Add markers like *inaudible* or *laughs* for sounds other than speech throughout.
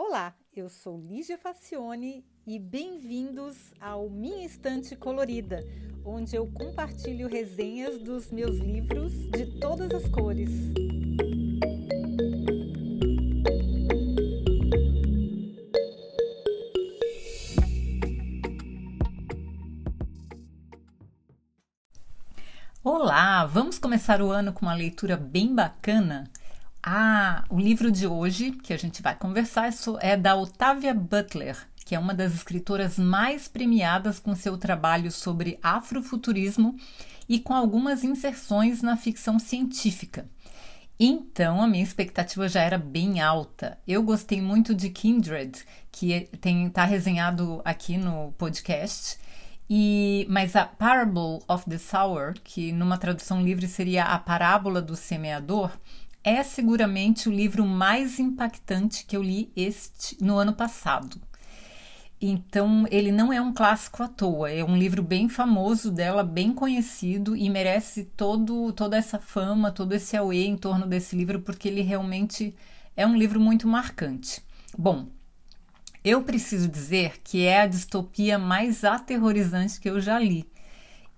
Olá, eu sou Lígia Facione e bem-vindos ao Minha Estante Colorida, onde eu compartilho resenhas dos meus livros de todas as cores. Olá, vamos começar o ano com uma leitura bem bacana. Ah, o livro de hoje que a gente vai conversar é da Octavia Butler, que é uma das escritoras mais premiadas com seu trabalho sobre afrofuturismo e com algumas inserções na ficção científica. Então, a minha expectativa já era bem alta. Eu gostei muito de Kindred, que está resenhado aqui no podcast. E, mas a Parable of the Sower, que numa tradução livre seria a parábola do semeador, é seguramente o livro mais impactante que eu li este no ano passado. Então, ele não é um clássico à toa, é um livro bem famoso dela, bem conhecido e merece todo, toda essa fama, todo esse auê em torno desse livro, porque ele realmente é um livro muito marcante. Bom, eu preciso dizer que é a distopia mais aterrorizante que eu já li.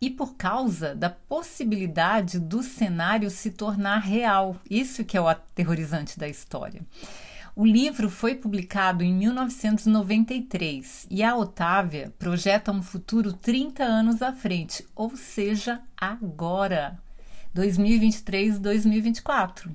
E por causa da possibilidade do cenário se tornar real. Isso que é o aterrorizante da história. O livro foi publicado em 1993 e a Otávia projeta um futuro 30 anos à frente, ou seja, agora, 2023-2024.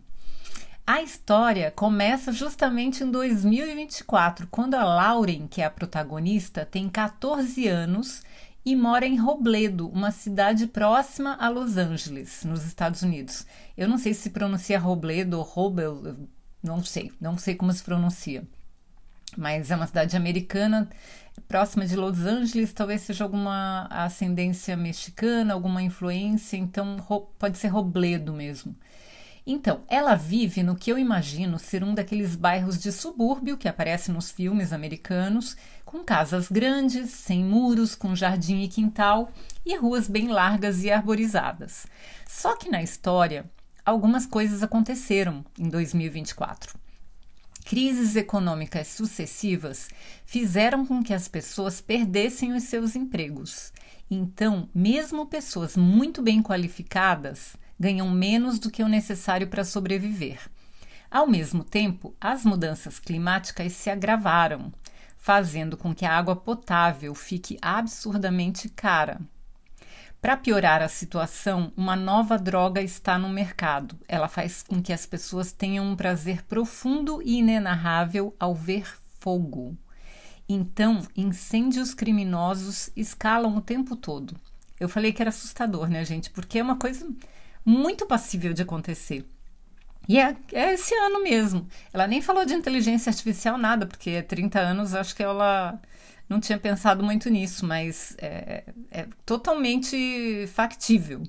A história começa justamente em 2024, quando a Lauren, que é a protagonista, tem 14 anos e mora em Robledo, uma cidade próxima a Los Angeles, nos Estados Unidos. Eu não sei se pronuncia Robledo ou Robel, não sei, não sei como se pronuncia. Mas é uma cidade americana, próxima de Los Angeles, talvez seja alguma ascendência mexicana, alguma influência, então pode ser Robledo mesmo. Então, ela vive no que eu imagino ser um daqueles bairros de subúrbio que aparece nos filmes americanos, com casas grandes, sem muros, com jardim e quintal e ruas bem largas e arborizadas. Só que na história, algumas coisas aconteceram em 2024. Crises econômicas sucessivas fizeram com que as pessoas perdessem os seus empregos. Então, mesmo pessoas muito bem qualificadas ganham menos do que o necessário para sobreviver. Ao mesmo tempo, as mudanças climáticas se agravaram, fazendo com que a água potável fique absurdamente cara. Para piorar a situação, uma nova droga está no mercado. Ela faz com que as pessoas tenham um prazer profundo e inenarrável ao ver fogo. Então, incêndios criminosos escalam o tempo todo. Eu falei que era assustador, né, gente? Porque é uma coisa muito passível de acontecer. E é, é, esse ano mesmo. Ela nem falou de inteligência artificial nada, porque há 30 anos acho que ela não tinha pensado muito nisso, mas é, é totalmente factível.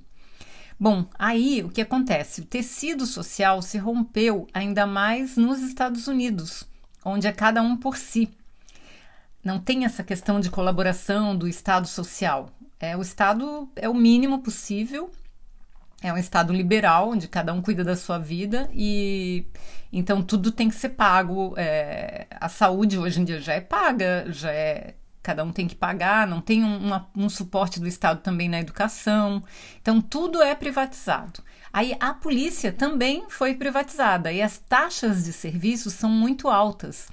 Bom, aí o que acontece? O tecido social se rompeu ainda mais nos Estados Unidos, onde é cada um por si. Não tem essa questão de colaboração do Estado social. É, o Estado é o mínimo possível é um estado liberal, onde cada um cuida da sua vida e então tudo tem que ser pago. É, a saúde hoje em dia já é paga, já é cada um tem que pagar, não tem um, um suporte do Estado também na educação. Então tudo é privatizado. Aí a polícia também foi privatizada e as taxas de serviço são muito altas.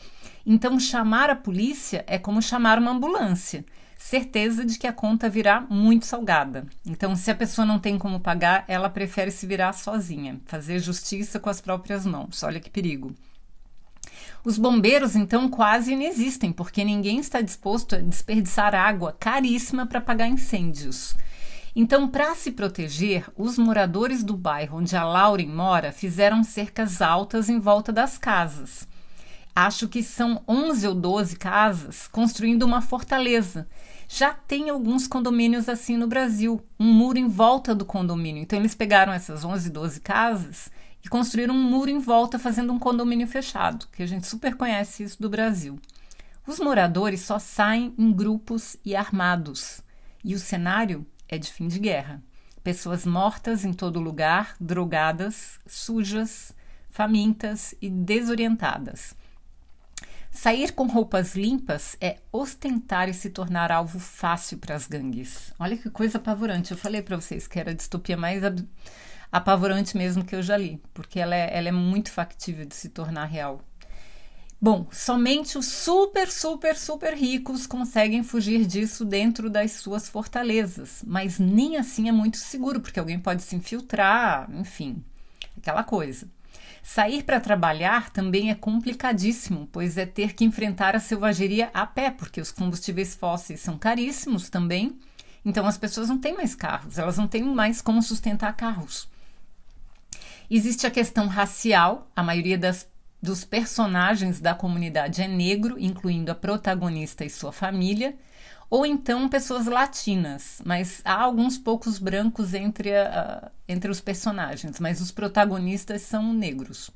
Então chamar a polícia é como chamar uma ambulância certeza de que a conta virá muito salgada. Então, se a pessoa não tem como pagar, ela prefere se virar sozinha, fazer justiça com as próprias mãos. Olha que perigo. Os bombeiros, então, quase inexistem, porque ninguém está disposto a desperdiçar água caríssima para apagar incêndios. Então, para se proteger, os moradores do bairro onde a Lauren mora fizeram cercas altas em volta das casas. Acho que são 11 ou 12 casas construindo uma fortaleza já tem alguns condomínios assim no Brasil, um muro em volta do condomínio. Então eles pegaram essas 11, 12 casas e construíram um muro em volta fazendo um condomínio fechado, que a gente super conhece isso do Brasil. Os moradores só saem em grupos e armados, e o cenário é de fim de guerra. Pessoas mortas em todo lugar, drogadas, sujas, famintas e desorientadas. Sair com roupas limpas é ostentar e se tornar alvo fácil para as gangues. Olha que coisa apavorante. Eu falei para vocês que era a distopia mais apavorante mesmo que eu já li, porque ela é, ela é muito factível de se tornar real. Bom, somente os super, super, super ricos conseguem fugir disso dentro das suas fortalezas, mas nem assim é muito seguro, porque alguém pode se infiltrar, enfim, aquela coisa. Sair para trabalhar também é complicadíssimo, pois é ter que enfrentar a selvageria a pé, porque os combustíveis fósseis são caríssimos também. Então as pessoas não têm mais carros, elas não têm mais como sustentar carros. Existe a questão racial, a maioria das, dos personagens da comunidade é negro, incluindo a protagonista e sua família ou então pessoas latinas, mas há alguns poucos brancos entre, a, entre os personagens, mas os protagonistas são negros.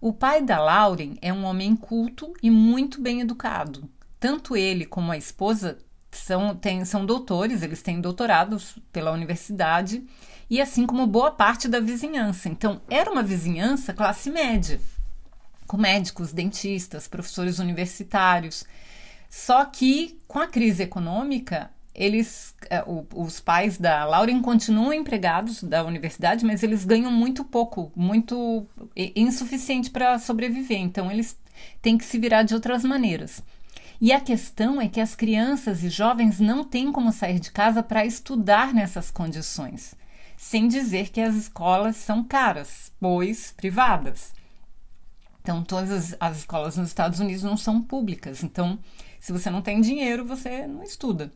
O pai da Lauren é um homem culto e muito bem educado. Tanto ele como a esposa são, tem, são doutores, eles têm doutorados pela universidade, e assim como boa parte da vizinhança. Então, era uma vizinhança classe média, com médicos, dentistas, professores universitários só que com a crise econômica, eles, é, os pais da Lauren continuam empregados da universidade, mas eles ganham muito pouco, muito insuficiente para sobreviver. Então eles têm que se virar de outras maneiras. E a questão é que as crianças e jovens não têm como sair de casa para estudar nessas condições, sem dizer que as escolas são caras, pois privadas. Então, todas as, as escolas nos Estados Unidos não são públicas. Então, se você não tem dinheiro, você não estuda.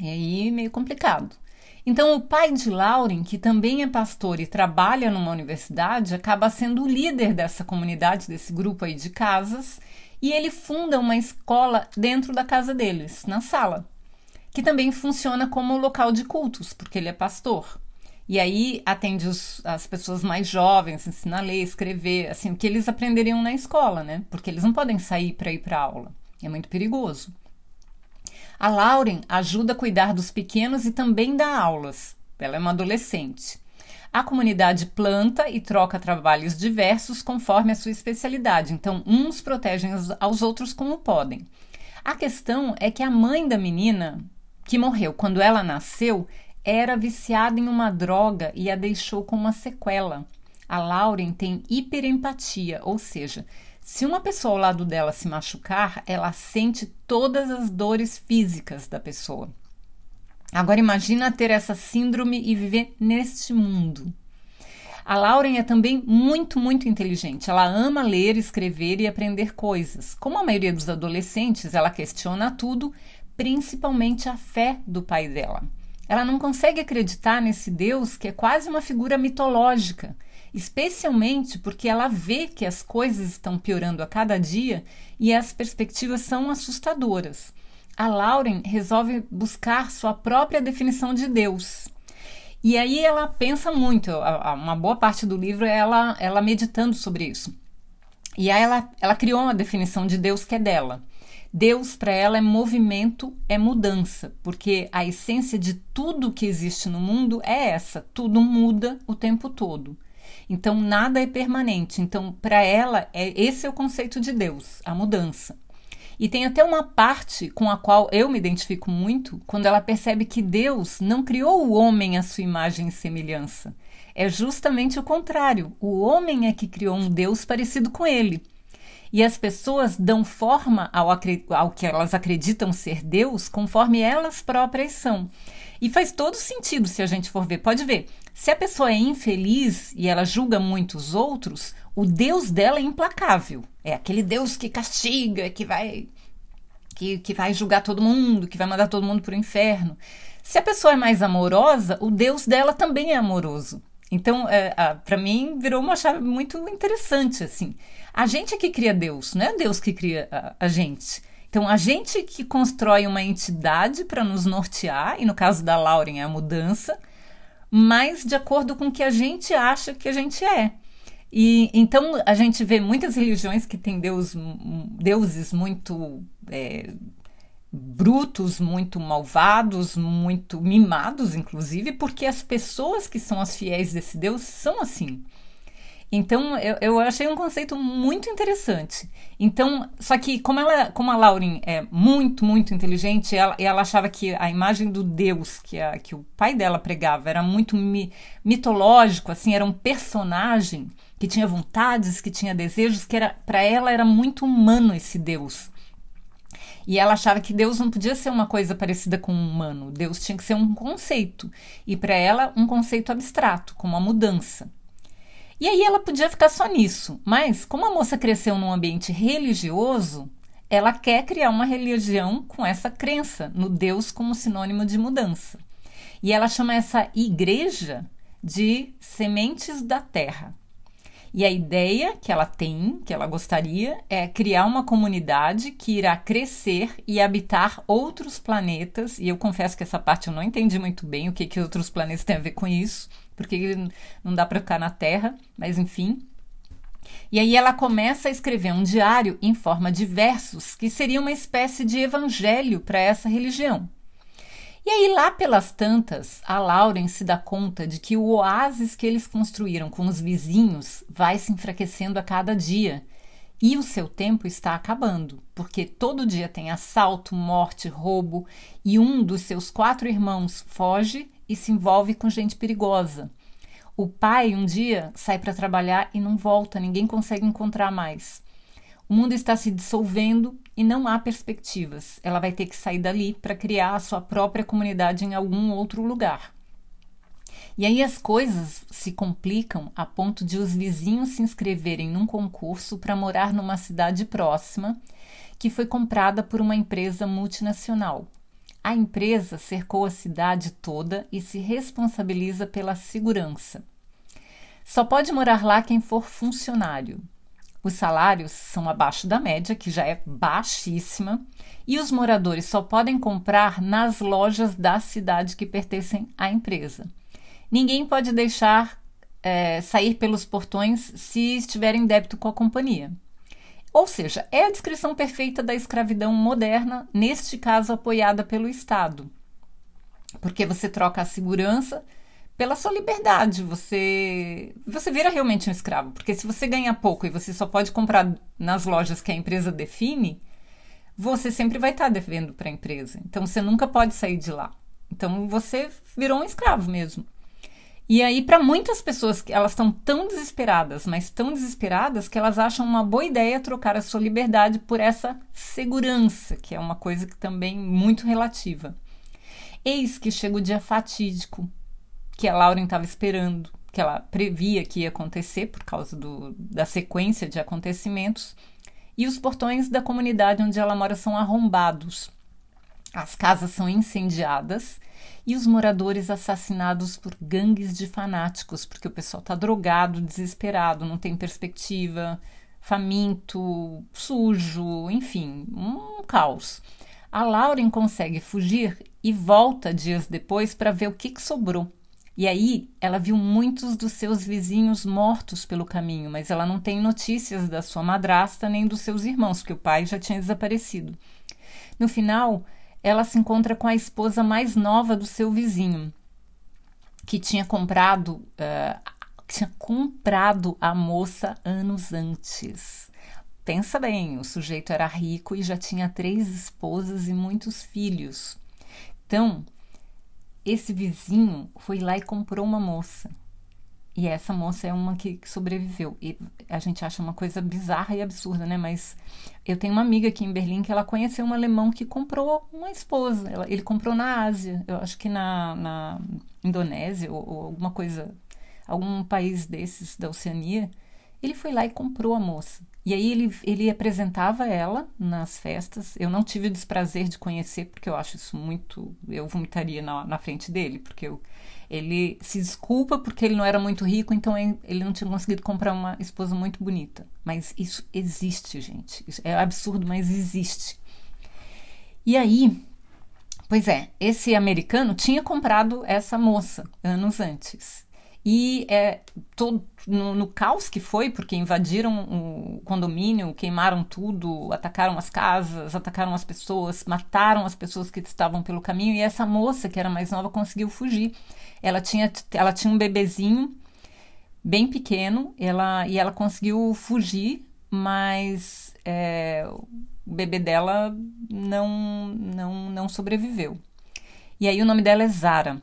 E aí meio complicado. Então, o pai de Lauren, que também é pastor e trabalha numa universidade, acaba sendo o líder dessa comunidade, desse grupo aí de casas, e ele funda uma escola dentro da casa deles, na sala, que também funciona como local de cultos, porque ele é pastor. E aí atende os, as pessoas mais jovens, ensina a ler, escrever, assim, o que eles aprenderiam na escola, né? Porque eles não podem sair para ir para aula. É muito perigoso. A Lauren ajuda a cuidar dos pequenos e também dá aulas. Ela é uma adolescente. A comunidade planta e troca trabalhos diversos conforme a sua especialidade, então uns protegem aos outros como podem. A questão é que a mãe da menina, que morreu quando ela nasceu, era viciada em uma droga e a deixou com uma sequela. A Lauren tem hiperempatia, ou seja, se uma pessoa ao lado dela se machucar, ela sente todas as dores físicas da pessoa. Agora imagina ter essa síndrome e viver neste mundo. A Lauren é também muito, muito inteligente. Ela ama ler, escrever e aprender coisas. Como a maioria dos adolescentes, ela questiona tudo, principalmente a fé do pai dela. Ela não consegue acreditar nesse Deus que é quase uma figura mitológica especialmente porque ela vê que as coisas estão piorando a cada dia e as perspectivas são assustadoras. A Lauren resolve buscar sua própria definição de Deus. E aí ela pensa muito, uma boa parte do livro é ela, ela meditando sobre isso. E aí ela, ela criou uma definição de Deus que é dela. Deus para ela é movimento, é mudança, porque a essência de tudo que existe no mundo é essa: tudo muda o tempo todo. Então nada é permanente. Então para ela é esse é o conceito de Deus, a mudança. E tem até uma parte com a qual eu me identifico muito, quando ela percebe que Deus não criou o homem à sua imagem e semelhança. É justamente o contrário. O homem é que criou um Deus parecido com ele. E as pessoas dão forma ao, ao que elas acreditam ser Deus conforme elas próprias são. E faz todo sentido se a gente for ver. Pode ver, se a pessoa é infeliz e ela julga muito os outros, o Deus dela é implacável. É aquele Deus que castiga, que vai que, que vai julgar todo mundo, que vai mandar todo mundo para o inferno. Se a pessoa é mais amorosa, o Deus dela também é amoroso. Então, é, para mim, virou uma chave muito interessante, assim. A gente é que cria Deus, não é Deus que cria a, a gente. Então, a gente que constrói uma entidade para nos nortear, e no caso da Lauren é a mudança, mas de acordo com o que a gente acha que a gente é. E então a gente vê muitas religiões que têm deus, deuses muito é, brutos, muito malvados, muito mimados, inclusive, porque as pessoas que são as fiéis desse Deus são assim. Então, eu, eu achei um conceito muito interessante. Então, só que como ela, como a Lauren é muito, muito inteligente, ela, ela achava que a imagem do Deus que, a, que o pai dela pregava era muito mi, mitológico, assim, era um personagem que tinha vontades, que tinha desejos, que era para ela era muito humano esse Deus. E ela achava que Deus não podia ser uma coisa parecida com um humano. Deus tinha que ser um conceito. E para ela, um conceito abstrato, como a mudança. E aí ela podia ficar só nisso, mas como a moça cresceu num ambiente religioso, ela quer criar uma religião com essa crença no Deus como sinônimo de mudança. E ela chama essa igreja de sementes da terra. E a ideia que ela tem, que ela gostaria, é criar uma comunidade que irá crescer e habitar outros planetas. E eu confesso que essa parte eu não entendi muito bem o que, que outros planetas têm a ver com isso porque não dá para ficar na Terra, mas enfim. E aí ela começa a escrever um diário em forma de versos, que seria uma espécie de evangelho para essa religião. E aí, lá pelas tantas, a Lauren se dá conta de que o oásis que eles construíram com os vizinhos vai se enfraquecendo a cada dia. E o seu tempo está acabando, porque todo dia tem assalto, morte, roubo, e um dos seus quatro irmãos foge e se envolve com gente perigosa. O pai um dia sai para trabalhar e não volta, ninguém consegue encontrar mais. O mundo está se dissolvendo e não há perspectivas. Ela vai ter que sair dali para criar a sua própria comunidade em algum outro lugar. E aí as coisas se complicam a ponto de os vizinhos se inscreverem num concurso para morar numa cidade próxima que foi comprada por uma empresa multinacional. A empresa cercou a cidade toda e se responsabiliza pela segurança. Só pode morar lá quem for funcionário. Os salários são abaixo da média, que já é baixíssima, e os moradores só podem comprar nas lojas da cidade que pertencem à empresa. Ninguém pode deixar é, sair pelos portões se estiver em débito com a companhia. Ou seja, é a descrição perfeita da escravidão moderna, neste caso apoiada pelo Estado. Porque você troca a segurança pela sua liberdade, você você vira realmente um escravo, porque se você ganha pouco e você só pode comprar nas lojas que a empresa define, você sempre vai estar devendo para a empresa. Então você nunca pode sair de lá. Então você virou um escravo mesmo. E aí, para muitas pessoas, elas estão tão desesperadas, mas tão desesperadas, que elas acham uma boa ideia trocar a sua liberdade por essa segurança, que é uma coisa que também muito relativa. Eis que chega o dia fatídico que a Lauren estava esperando, que ela previa que ia acontecer por causa do, da sequência de acontecimentos, e os portões da comunidade onde ela mora são arrombados. As casas são incendiadas e os moradores assassinados por gangues de fanáticos, porque o pessoal está drogado, desesperado, não tem perspectiva, faminto, sujo, enfim, um caos. A Lauren consegue fugir e volta dias depois para ver o que, que sobrou. E aí ela viu muitos dos seus vizinhos mortos pelo caminho, mas ela não tem notícias da sua madrasta nem dos seus irmãos, porque o pai já tinha desaparecido. No final, ela se encontra com a esposa mais nova do seu vizinho, que tinha comprado, uh, tinha comprado a moça anos antes. Pensa bem, o sujeito era rico e já tinha três esposas e muitos filhos. Então, esse vizinho foi lá e comprou uma moça. E essa moça é uma que, sobreviveu. E a gente acha uma coisa bizarra e absurda, né? Mas eu tenho uma amiga aqui em Berlim que ela conheceu um alemão que comprou uma esposa. ele comprou na Ásia, eu acho que na, na Indonésia ou, ou alguma coisa, algum país desses da Oceania. Ele foi lá e comprou a moça. E aí ele, ele apresentava ela nas festas. Eu não tive o desprazer de conhecer, porque eu acho isso muito. Eu vomitaria na, na frente dele, porque eu, ele se desculpa porque ele não era muito rico, então ele não tinha conseguido comprar uma esposa muito bonita. Mas isso existe, gente. Isso é absurdo, mas existe. E aí, pois é, esse americano tinha comprado essa moça anos antes. E é, todo, no, no, caos que foi, porque invadiram o condomínio, queimaram tudo, atacaram as casas, atacaram as pessoas, mataram as pessoas que estavam pelo caminho, e essa moça, que era mais nova, conseguiu fugir. Ela tinha, ela tinha um bebezinho bem pequeno, ela, e ela conseguiu fugir, mas é, o bebê dela não, não, não sobreviveu. E aí o nome dela é Zara.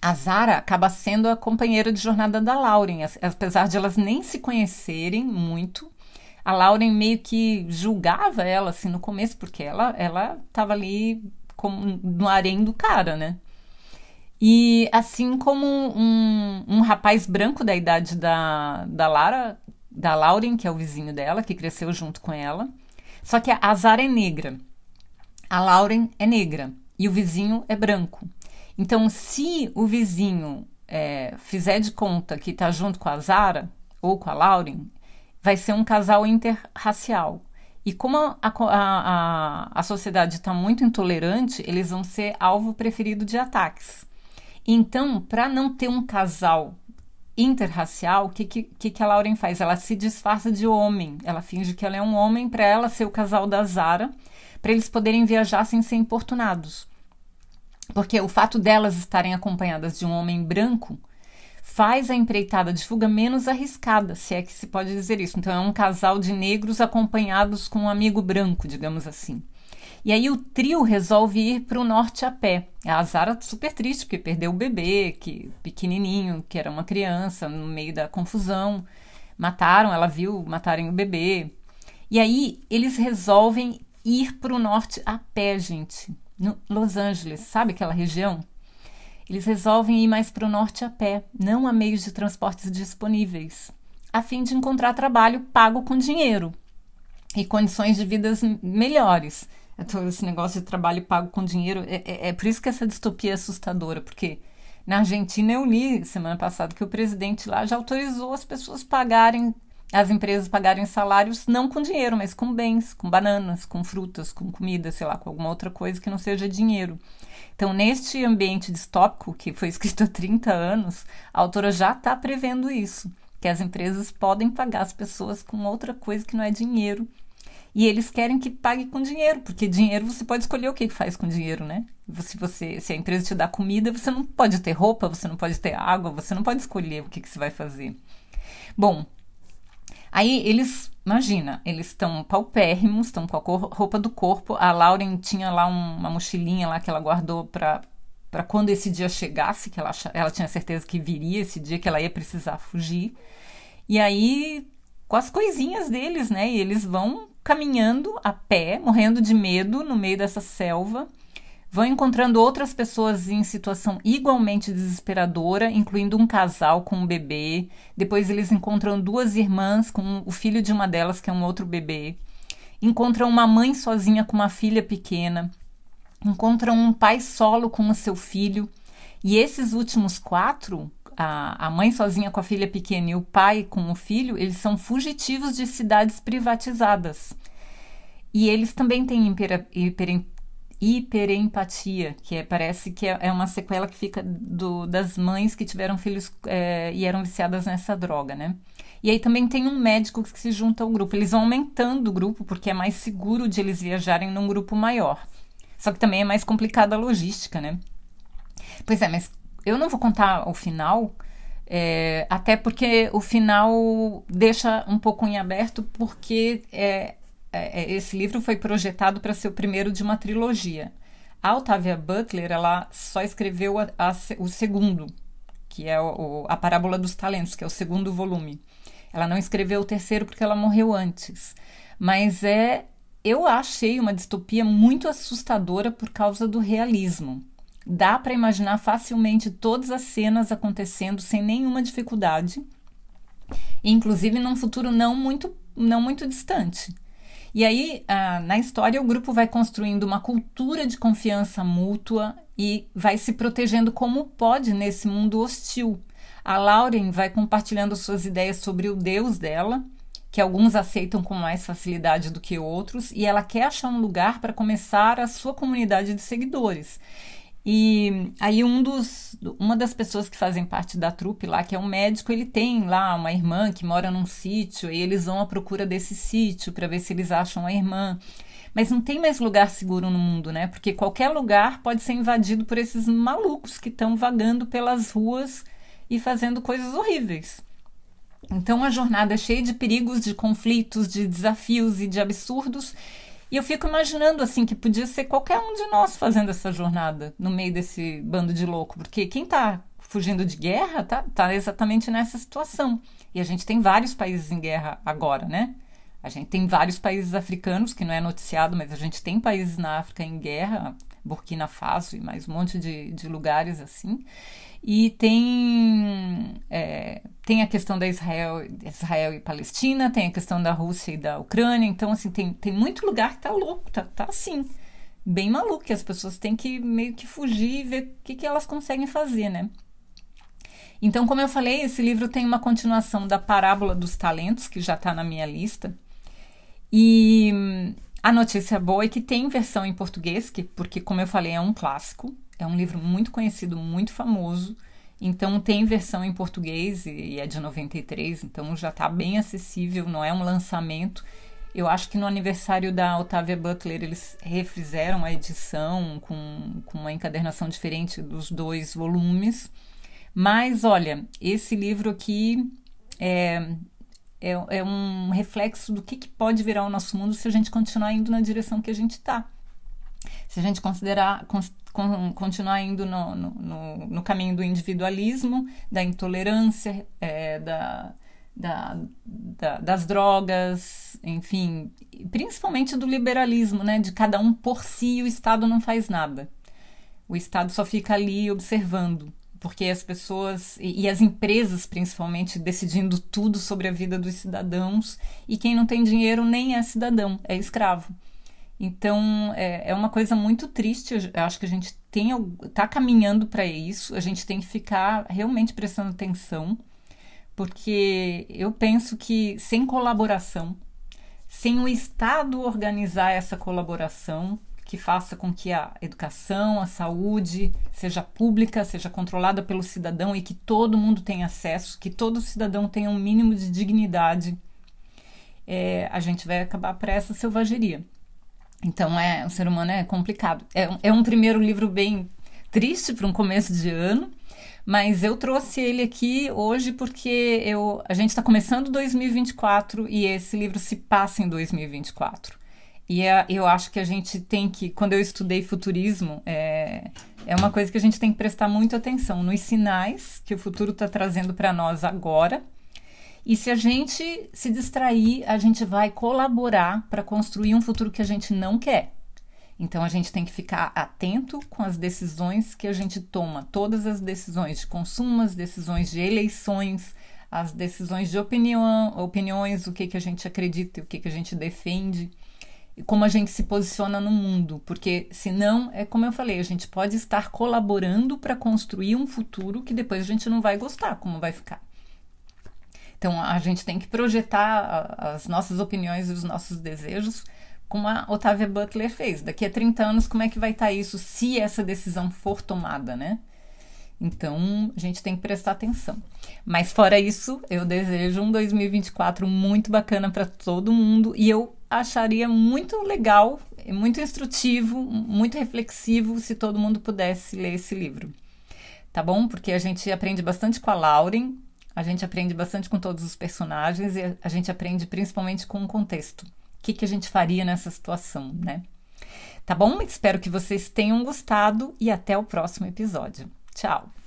A Zara acaba sendo a companheira de jornada da Lauren, apesar de elas nem se conhecerem muito. A Lauren meio que julgava ela assim no começo, porque ela ela estava ali como no harém do cara, né? E assim como um, um rapaz branco da idade da, da Lara, da Lauren, que é o vizinho dela, que cresceu junto com ela. Só que a Zara é negra. A Lauren é negra e o vizinho é branco. Então, se o vizinho é, fizer de conta que está junto com a Zara ou com a Lauren, vai ser um casal interracial. E como a, a, a, a sociedade está muito intolerante, eles vão ser alvo preferido de ataques. Então, para não ter um casal interracial, o que, que, que a Lauren faz? Ela se disfarça de homem. Ela finge que ela é um homem para ela ser o casal da Zara, para eles poderem viajar sem ser importunados. Porque o fato delas estarem acompanhadas de um homem branco faz a empreitada de fuga menos arriscada, se é que se pode dizer isso. Então, é um casal de negros acompanhados com um amigo branco, digamos assim. E aí o trio resolve ir para o norte a pé. A Zara super triste porque perdeu o bebê, que pequenininho, que era uma criança, no meio da confusão. Mataram, ela viu matarem o bebê. E aí eles resolvem ir para o norte a pé, gente. No Los Angeles, sabe aquela região? Eles resolvem ir mais para o norte a pé, não há meios de transportes disponíveis, a fim de encontrar trabalho pago com dinheiro e condições de vidas melhores. Então, esse negócio de trabalho pago com dinheiro, é, é, é por isso que essa distopia é assustadora, porque na Argentina eu li semana passada que o presidente lá já autorizou as pessoas pagarem, as empresas pagarem salários não com dinheiro, mas com bens, com bananas, com frutas, com comida, sei lá, com alguma outra coisa que não seja dinheiro. Então, neste ambiente distópico, que foi escrito *laughs* há 30 anos, a autora já está prevendo isso, que as empresas podem pagar as pessoas com outra coisa que não é dinheiro e eles querem que pague com dinheiro, porque dinheiro você pode escolher o que faz com dinheiro, né? Se, você, se a empresa te dá comida, você não pode ter roupa, você não pode ter água, você não pode escolher o que, que você vai fazer. Bom, aí eles, imagina, eles estão paupérrimos, estão com a roupa do corpo. A Lauren tinha lá um, uma mochilinha lá que ela guardou para para quando esse dia chegasse, que ela, ela tinha certeza que viria esse dia, que ela ia precisar fugir. E aí, com as coisinhas deles, né? E eles vão caminhando a pé, morrendo de medo no meio dessa selva. Vão encontrando outras pessoas em situação igualmente desesperadora, incluindo um casal com um bebê. Depois eles encontram duas irmãs com o filho de uma delas, que é um outro bebê. Encontram uma mãe sozinha com uma filha pequena. Encontram um pai solo com o seu filho. E esses últimos quatro a, a mãe sozinha com a filha pequena e o pai com o filho, eles são fugitivos de cidades privatizadas. E eles também têm hiper, hiper, hiperempatia, que é, parece que é, é, uma sequela que fica do, das mães que tiveram filhos é, e eram viciadas nessa droga, né? E aí também tem um médico que se junta ao grupo. Eles vão aumentando o grupo porque é mais seguro de eles viajarem num grupo maior. Só que também é mais complicada a logística, né? Pois é, mas eu não vou contar o final, é, até porque o final deixa um pouco em aberto, porque é, é, é esse livro foi projetado para ser o primeiro de uma trilogia. A Octavia Butler, ela só escreveu a, a, o segundo, que é o, a Parábola dos Talentos, que é o segundo volume. Ela não escreveu o terceiro porque ela morreu antes. Mas é, eu achei uma distopia muito assustadora por causa do realismo. Dá para imaginar facilmente todas as cenas acontecendo sem nenhuma dificuldade, inclusive num futuro não muito, não muito distante. E aí, ah, na história, o grupo vai construindo uma cultura de confiança mútua e vai se protegendo como pode nesse mundo hostil. A Lauren vai compartilhando suas ideias sobre o Deus dela, que alguns aceitam com mais facilidade do que outros, e ela quer achar um lugar para começar a sua comunidade de seguidores. E aí um dos, uma das pessoas que fazem parte da trupe lá, que é um médico, ele tem lá uma irmã que mora num sítio e eles vão à procura desse sítio para ver se eles acham a irmã. Mas não tem mais lugar seguro no mundo, né? Porque qualquer lugar pode ser invadido por esses malucos que estão vagando pelas ruas e fazendo coisas horríveis. Então a jornada é cheia de perigos, de conflitos, de desafios e de absurdos. E eu fico imaginando assim que podia ser qualquer um de nós fazendo essa jornada no meio desse bando de louco, porque quem está fugindo de guerra tá, tá exatamente nessa situação. E a gente tem vários países em guerra agora, né? A gente tem vários países africanos, que não é noticiado, mas a gente tem países na África em guerra, Burkina Faso e mais um monte de, de lugares assim. E tem, é, tem a questão da Israel, Israel e Palestina, tem a questão da Rússia e da Ucrânia. Então, assim, tem, tem muito lugar que tá louco, tá, tá assim, bem maluco, que as pessoas têm que meio que fugir e ver o que, que elas conseguem fazer, né? Então, como eu falei, esse livro tem uma continuação da Parábola dos Talentos, que já está na minha lista. E a notícia boa é que tem versão em português, que, porque, como eu falei, é um clássico. É um livro muito conhecido, muito famoso. Então, tem versão em português e é de 93, então já está bem acessível, não é um lançamento. Eu acho que no aniversário da Otávia Butler eles refizeram a edição com, com uma encadernação diferente dos dois volumes. Mas olha, esse livro aqui é, é, é um reflexo do que, que pode virar o nosso mundo se a gente continuar indo na direção que a gente está. Se a gente considerar, continuar indo no, no, no, caminho do individualismo, da intolerância, é, da, da, da, das drogas, enfim, principalmente do liberalismo, né? De cada um por si o Estado não faz nada. O Estado só fica ali observando porque as pessoas e, as empresas principalmente decidindo tudo sobre a vida dos cidadãos e quem não tem dinheiro nem é cidadão, é escravo. Então é, é uma coisa muito triste. Eu acho que a gente tem está caminhando para isso. A gente tem que ficar realmente prestando atenção, porque eu penso que sem colaboração, sem o Estado organizar essa colaboração, que faça com que a educação, a saúde seja pública, seja controlada pelo cidadão e que todo mundo tenha acesso, que todo cidadão tenha um mínimo de dignidade, é, a gente vai acabar para essa selvageria. Então, é, o ser humano é complicado. É, é um primeiro livro bem triste para um começo de ano, mas eu trouxe ele aqui hoje porque eu, a gente está começando 2024 e esse livro se passa em 2024. E é, eu acho que a gente tem que, quando eu estudei futurismo, é, é uma coisa que a gente tem que prestar muito atenção nos sinais que o futuro está trazendo para nós agora. E se a gente se distrair, a gente vai colaborar para construir um futuro que a gente não quer. Então a gente tem que ficar atento com as decisões que a gente toma, todas as decisões de consumo, as decisões de eleições, as decisões de opinião, opiniões, o que, que a gente acredita e o que, que a gente defende como a gente se posiciona no mundo, porque senão, é como eu falei, a gente pode estar colaborando para construir um futuro que depois a gente não vai gostar como vai ficar. Então a gente tem que projetar as nossas opiniões e os nossos desejos como a Otávia Butler fez. Daqui a 30 anos, como é que vai estar tá isso se essa decisão for tomada, né? Então, a gente tem que prestar atenção. Mas fora isso, eu desejo um 2024 muito bacana para todo mundo e eu acharia muito legal, muito instrutivo, muito reflexivo se todo mundo pudesse ler esse livro. Tá bom? Porque a gente aprende bastante com a Lauren, a gente aprende bastante com todos os personagens e a gente aprende principalmente com o contexto. O que, que a gente faria nessa situação, né? Tá bom? Espero que vocês tenham gostado e até o próximo episódio. Tchau!